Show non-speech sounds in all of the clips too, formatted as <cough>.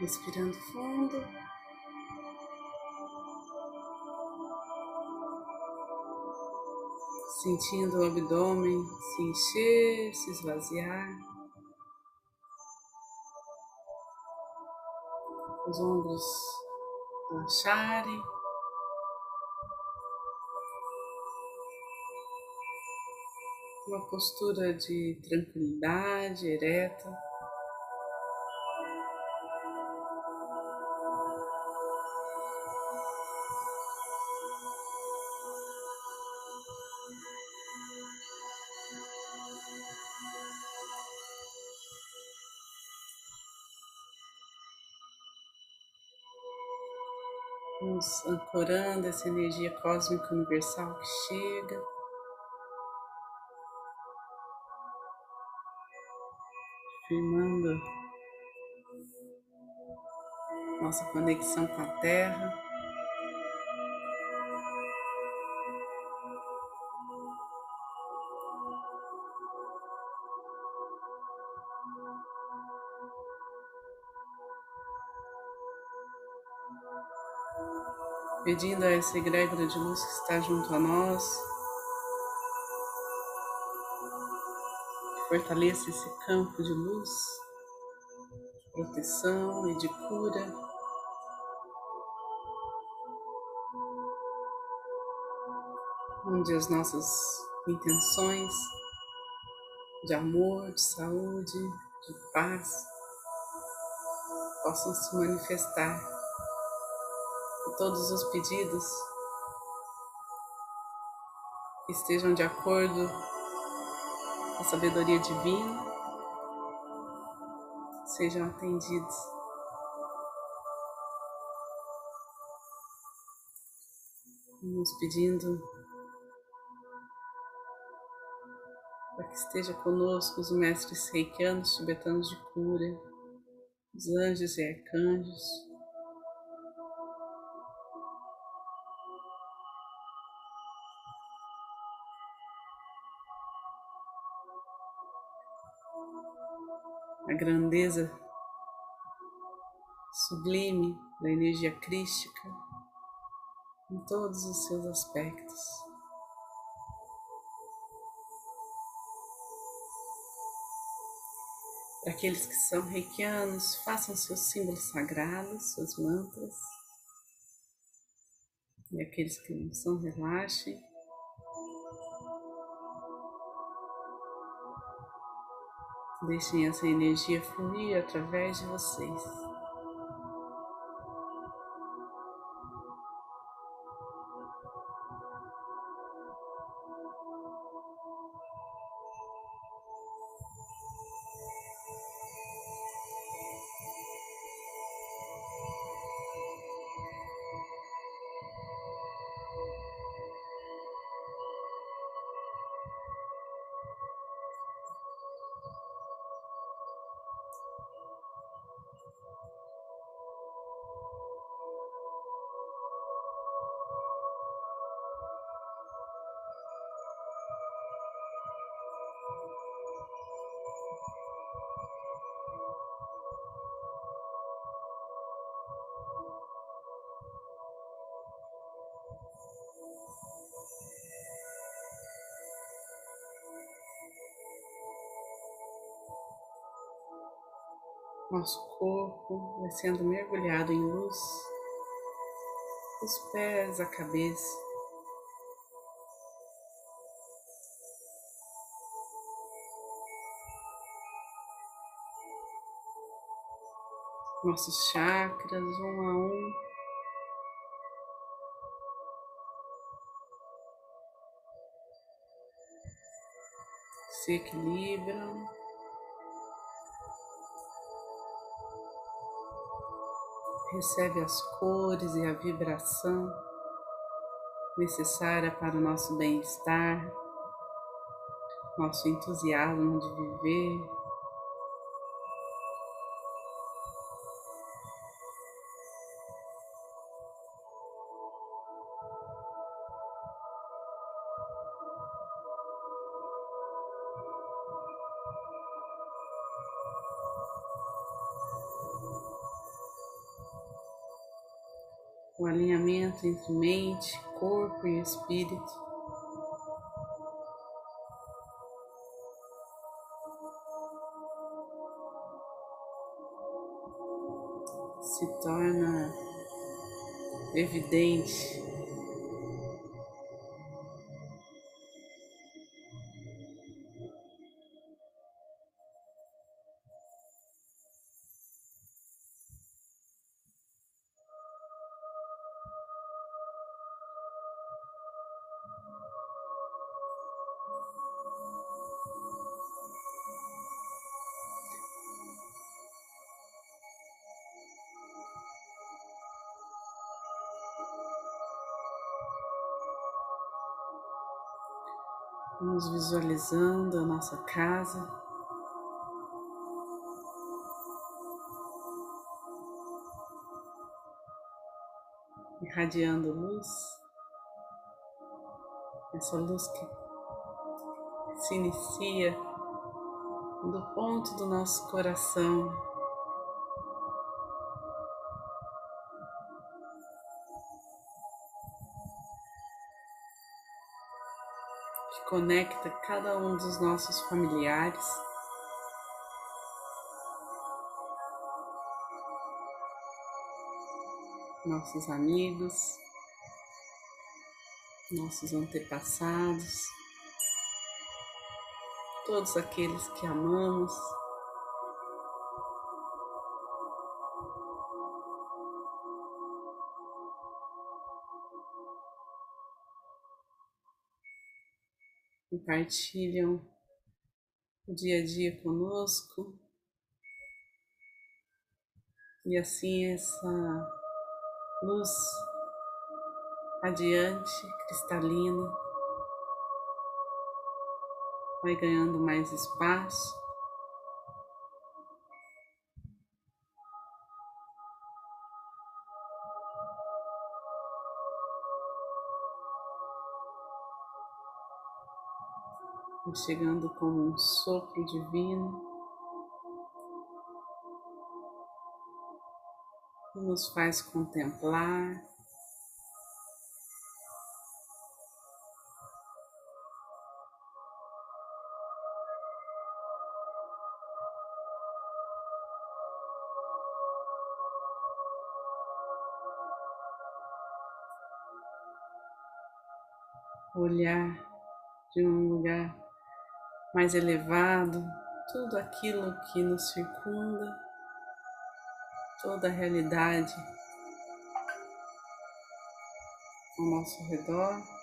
Respirando fundo. Sentindo o abdômen se encher, se esvaziar. Os ombros relaxarem. Uma postura de tranquilidade ereta. Vamos ancorando essa energia cósmica universal que chega. Firmando nossa conexão com a Terra. Pedindo a essa egrégora de luz que está junto a nós, fortaleça esse campo de luz, de proteção e de cura. Onde as nossas intenções de amor, de saúde, de paz possam se manifestar todos os pedidos. Que estejam de acordo com a sabedoria divina. Sejam atendidos. Nos pedindo para que esteja conosco os mestres reikianos tibetanos de cura, os anjos e arcanjos, grandeza sublime da energia crística em todos os seus aspectos. Para aqueles que são reikianos, façam seus símbolos sagrados, seus mantras. E aqueles que não são, relaxem. Deixem essa energia fluir através de vocês. Nosso corpo vai sendo mergulhado em luz, os pés, a cabeça. Nossos chakras, um a um, se equilibram. Recebe as cores e a vibração necessária para o nosso bem-estar, nosso entusiasmo de viver, o alinhamento entre mente, corpo e espírito. Se torna evidente Vamos visualizando a nossa casa. Irradiando luz, essa luz que se inicia do ponto do nosso coração conecta cada um dos nossos familiares. Nossos amigos, nossos antepassados, todos aqueles que amamos. Compartilham o dia a dia conosco. E assim essa luz radiante, cristalina, vai ganhando mais espaço. Chegando como um sopro divino. Nos faz contemplar. Olhar de um lugar mais elevado, tudo aquilo que nos circunda, toda a realidade ao nosso redor.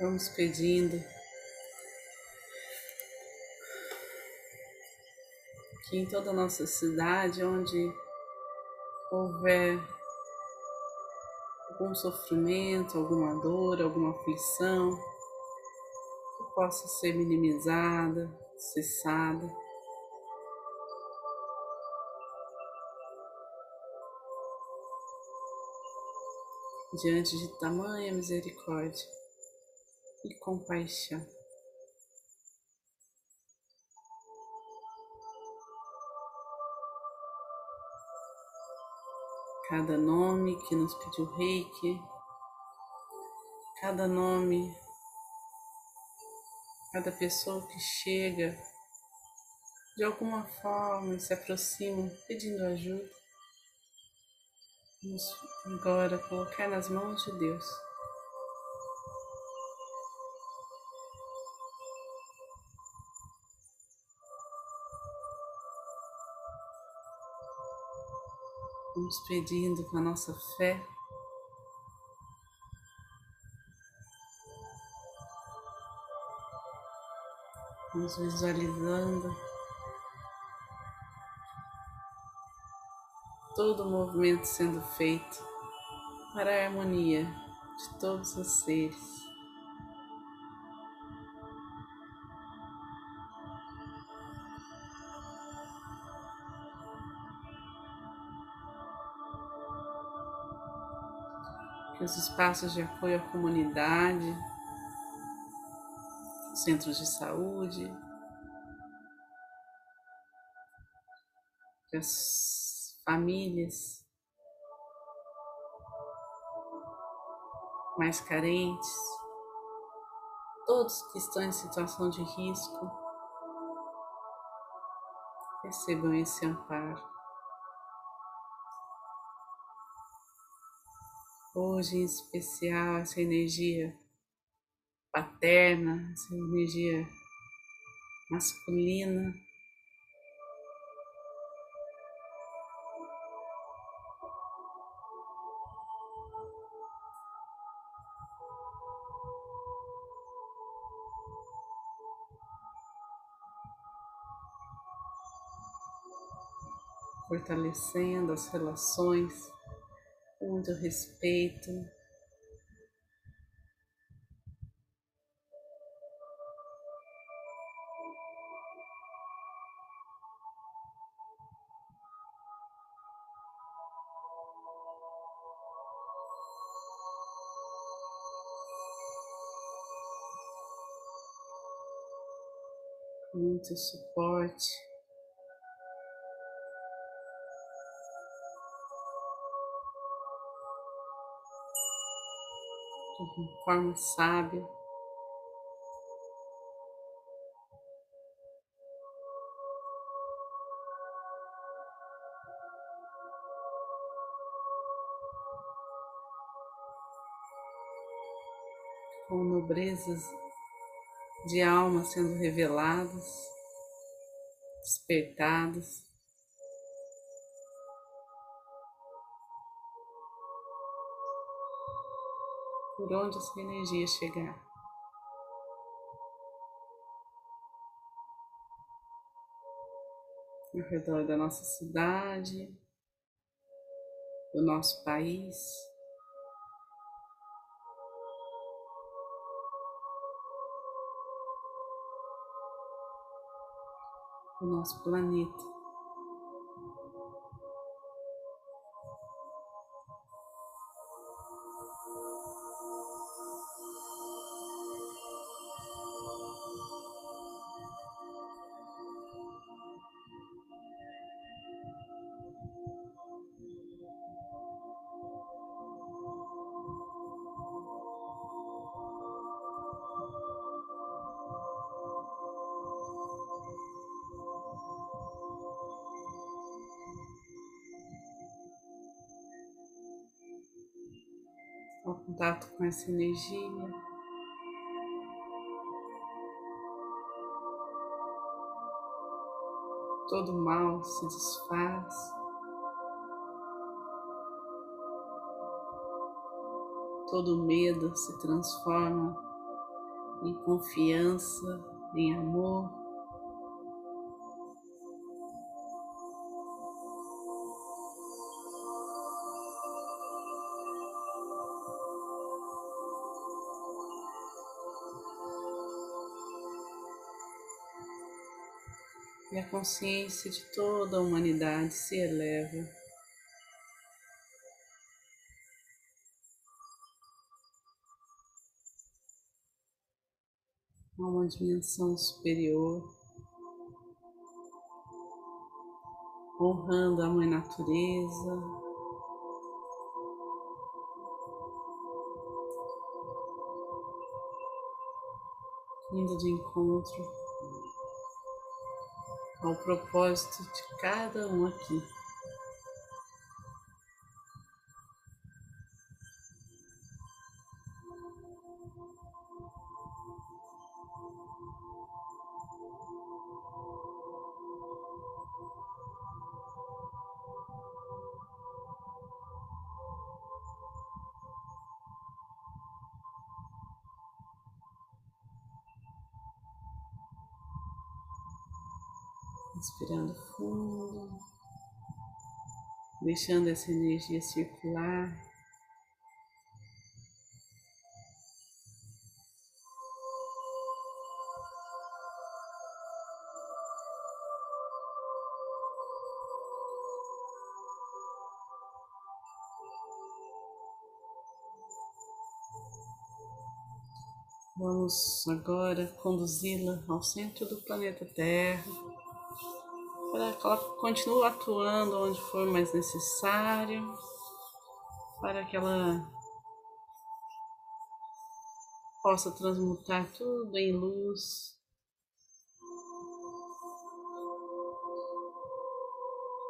Vamos pedindo que em toda a nossa cidade, onde houver algum sofrimento, alguma dor, alguma aflição, que possa ser minimizada, cessada. Diante de tamanha misericórdia e compaixão. Cada nome que nos pediu reiki, cada nome, cada pessoa que chega de alguma forma e se aproxima pedindo ajuda, vamos agora colocar nas mãos de Deus. Vamos pedindo com a nossa fé. Vamos visualizando todo o movimento sendo feito para a harmonia de todos os seres. Que os espaços de apoio à comunidade, centros de saúde, que as famílias mais carentes, todos que estão em situação de risco, recebam esse amparo. Hoje, em especial, essa energia paterna, essa energia masculina. Fortalecendo as relações muito respeito. Muito suporte. De forma sábia. Com nobrezas de alma sendo reveladas, despertadas. Por onde essa energia chegar. Ao redor da nossa cidade, do nosso país. Do nosso planeta. Contato com essa energia. Todo mal se desfaz. Todo medo se transforma em confiança, em amor. A consciência de toda a humanidade se eleva. A uma dimensão superior, honrando a Mãe Natureza, indo de encontro ao propósito de cada um aqui. Inspirando fundo, deixando essa energia circular. Vamos agora conduzi-la ao centro do planeta Terra, para que ela continue atuando onde for mais necessário, para que ela possa transmutar tudo em luz.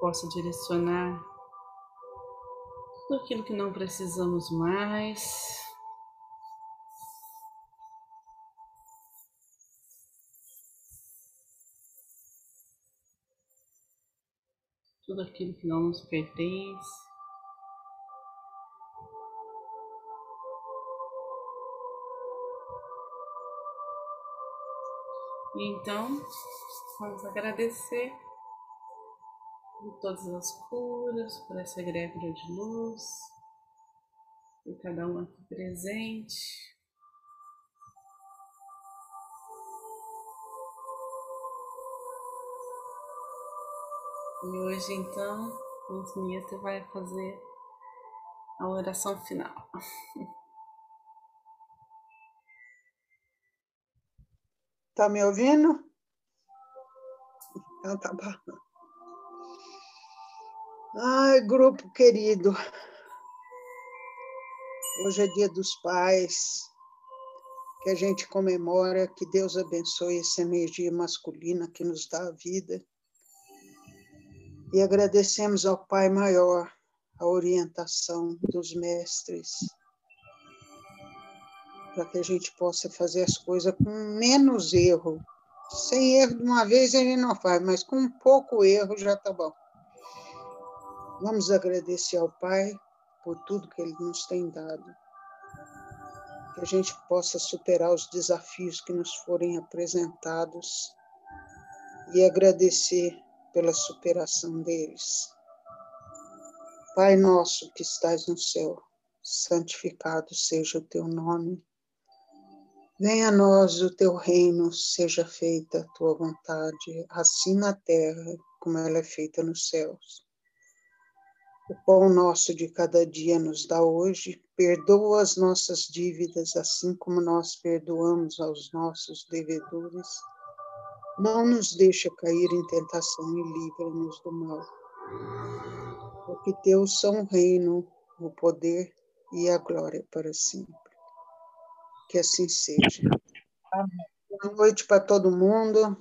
Possa direcionar tudo aquilo que não precisamos mais. Tudo aquilo que não nos pertence. E então, vamos agradecer por todas as curas, por essa egrégora de luz, por cada um aqui presente. E hoje então, Antonieta vai fazer a oração final. <laughs> Tá me ouvindo? Então tá bom. Ai, grupo querido. Hoje é dia dos pais, que a gente comemora, que Deus abençoe essa energia masculina que nos dá a vida. E agradecemos ao Pai Maior a orientação dos mestres, para que a gente possa fazer as coisas com menos erro. Sem erro de uma vez ele não faz, mas com pouco erro já está bom. Vamos agradecer ao Pai por tudo que Ele nos tem dado. Que a gente possa superar os desafios que nos forem apresentados e agradecer pela superação deles. Pai nosso que estás no céu, santificado seja o teu nome. Venha a nós o teu reino, seja feita a tua vontade, assim na terra como ela é feita nos céus. O pão nosso de cada dia nos dá hoje, perdoa as nossas dívidas, assim como nós perdoamos aos nossos devedores. Não nos deixa cair em tentação e livra-nos do mal. Porque teus são o reino, o poder e a glória para sempre que assim seja. Boa noite para todo mundo.